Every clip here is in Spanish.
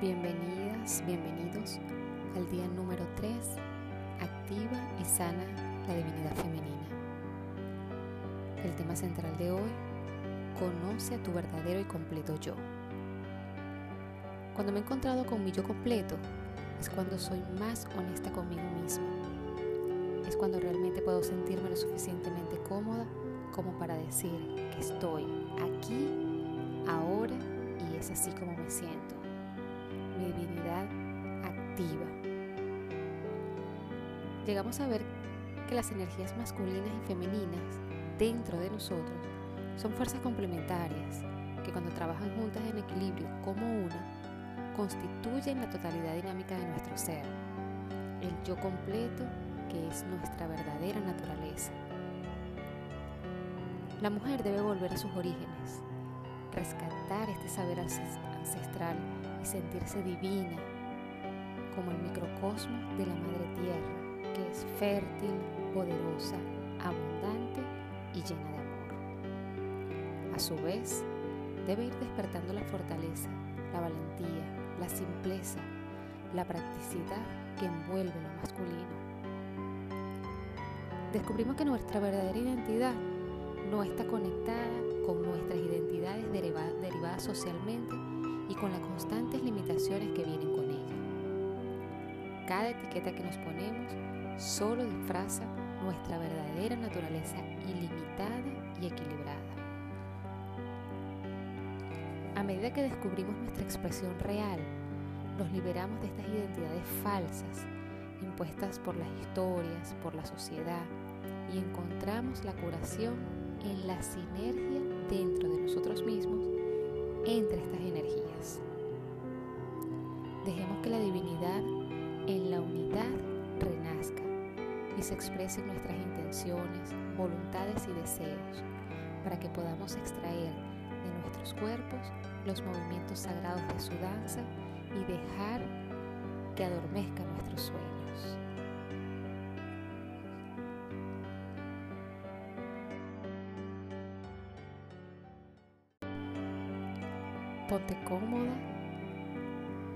Bienvenidas, bienvenidos al día número 3, activa y sana la divinidad femenina. El tema central de hoy, conoce a tu verdadero y completo yo. Cuando me he encontrado con mi yo completo, es cuando soy más honesta conmigo misma. Es cuando realmente puedo sentirme lo suficientemente cómoda como para decir que estoy aquí, ahora y es así como me siento mi divinidad activa. Llegamos a ver que las energías masculinas y femeninas dentro de nosotros son fuerzas complementarias que cuando trabajan juntas en equilibrio como una, constituyen la totalidad dinámica de nuestro ser, el yo completo que es nuestra verdadera naturaleza. La mujer debe volver a sus orígenes, rescatar este saber ancestral sentirse divina, como el microcosmo de la Madre Tierra, que es fértil, poderosa, abundante y llena de amor. A su vez, debe ir despertando la fortaleza, la valentía, la simpleza, la practicidad que envuelve lo masculino. Descubrimos que nuestra verdadera identidad no está conectada con nuestras identidades derivadas socialmente y con las constantes limitaciones que vienen con ella. Cada etiqueta que nos ponemos solo disfraza nuestra verdadera naturaleza ilimitada y equilibrada. A medida que descubrimos nuestra expresión real, nos liberamos de estas identidades falsas impuestas por las historias, por la sociedad, y encontramos la curación en la sinergia dentro de nosotros mismos entre estas energías. Dejemos que la divinidad en la unidad renazca y se exprese en nuestras intenciones, voluntades y deseos para que podamos extraer de nuestros cuerpos los movimientos sagrados de su danza y dejar que adormezcan nuestros sueños. Ponte cómoda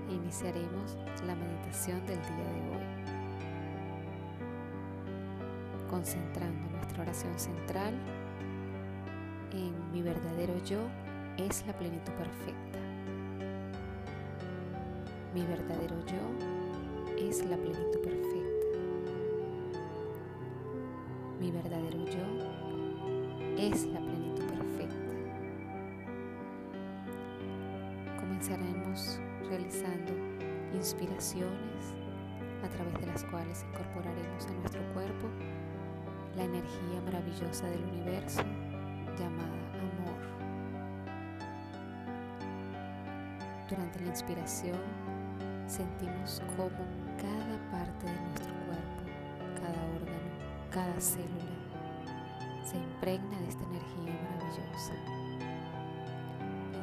e iniciaremos la meditación del día de hoy. Concentrando nuestra oración central en mi verdadero yo es la plenitud perfecta. Mi verdadero yo es la plenitud perfecta. Mi verdadero yo es la plenitud comenzaremos realizando inspiraciones a través de las cuales incorporaremos a nuestro cuerpo la energía maravillosa del universo llamada amor. Durante la inspiración sentimos cómo cada parte de nuestro cuerpo, cada órgano, cada célula se impregna de esta energía maravillosa.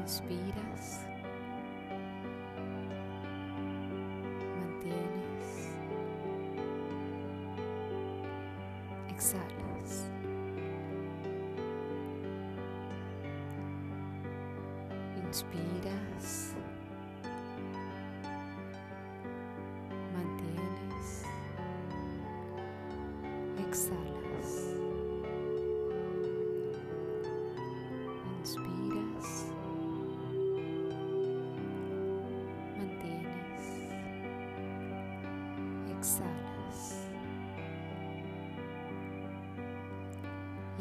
Inspiras exhalas. Inspiras.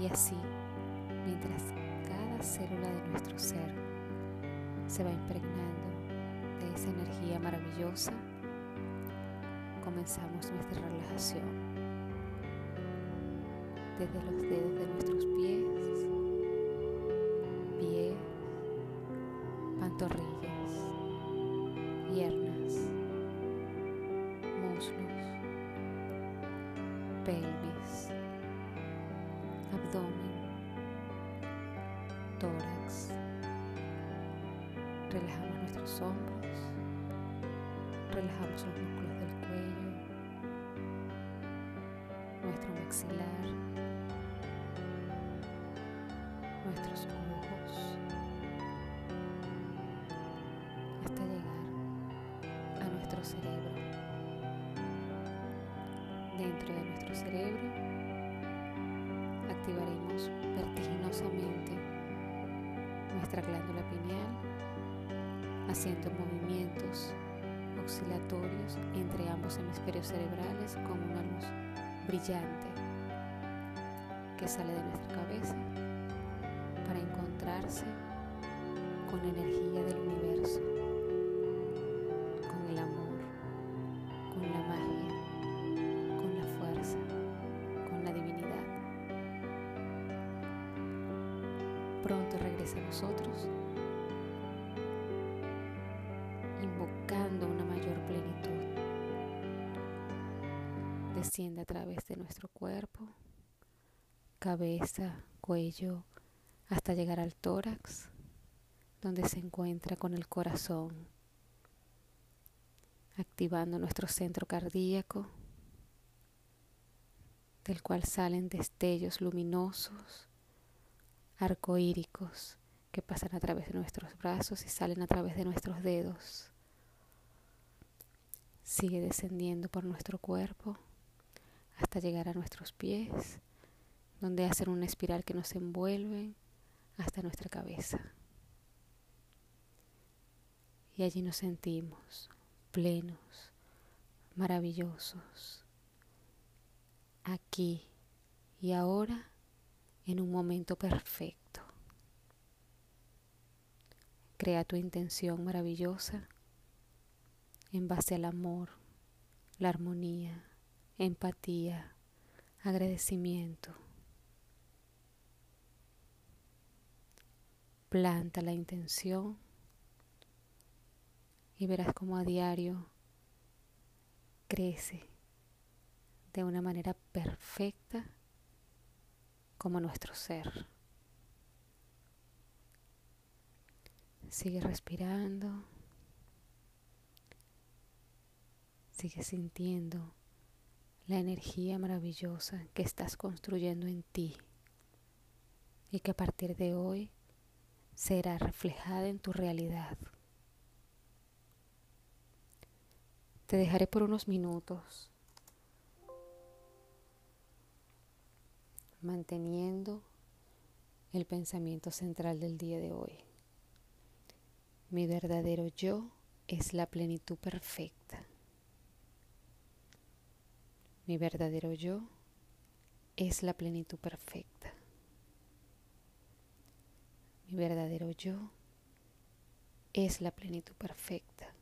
Y así, mientras cada célula de nuestro ser se va impregnando de esa energía maravillosa, comenzamos nuestra relajación. Desde los dedos de nuestros pies, pies, pantorrillas, piernas, muslos, pelvis abdomen, tórax. Relajamos nuestros hombros, relajamos los músculos del cuello, nuestro maxilar, nuestros ojos, hasta llegar cerebro. Dentro de nuestro cerebro vertiginosamente nuestra glándula pineal, haciendo movimientos oscilatorios entre ambos hemisferios cerebrales como una luz brillante que sale de nuestra cabeza para encontrarse con la energía del universo, Pronto regresa a nosotros, invocando una mayor plenitud. Desciende a través de nuestro cuerpo, cabeza, cuello, hasta llegar al tórax donde se encuentra con el corazón, activando nuestro centro cardíaco, del cual salen destellos luminosos, arcoíricos, que pasan a través de nuestros brazos y salen a través de nuestros dedos. Sigue descendiendo por nuestro cuerpo hasta llegar a nuestros pies, donde hacen una espiral que nos envuelve hasta nuestra cabeza y allí nos sentimos plenos, maravillosos, aquí y ahora en un momento perfecto. Crea tu intención maravillosa en base al amor, la armonía, empatía, agradecimiento. Planta la intención y verás cómo a diario crece de una manera perfecta como nuestro ser. Sigue respirando, sigue sintiendo la energía maravillosa que estás construyendo en ti y que a partir de hoy será reflejada en tu realidad. Te dejaré por unos minutos manteniendo el pensamiento central del día de hoy. Mi verdadero yo es la plenitud perfecta. Mi verdadero yo es la plenitud perfecta. Mi verdadero yo es la plenitud perfecta.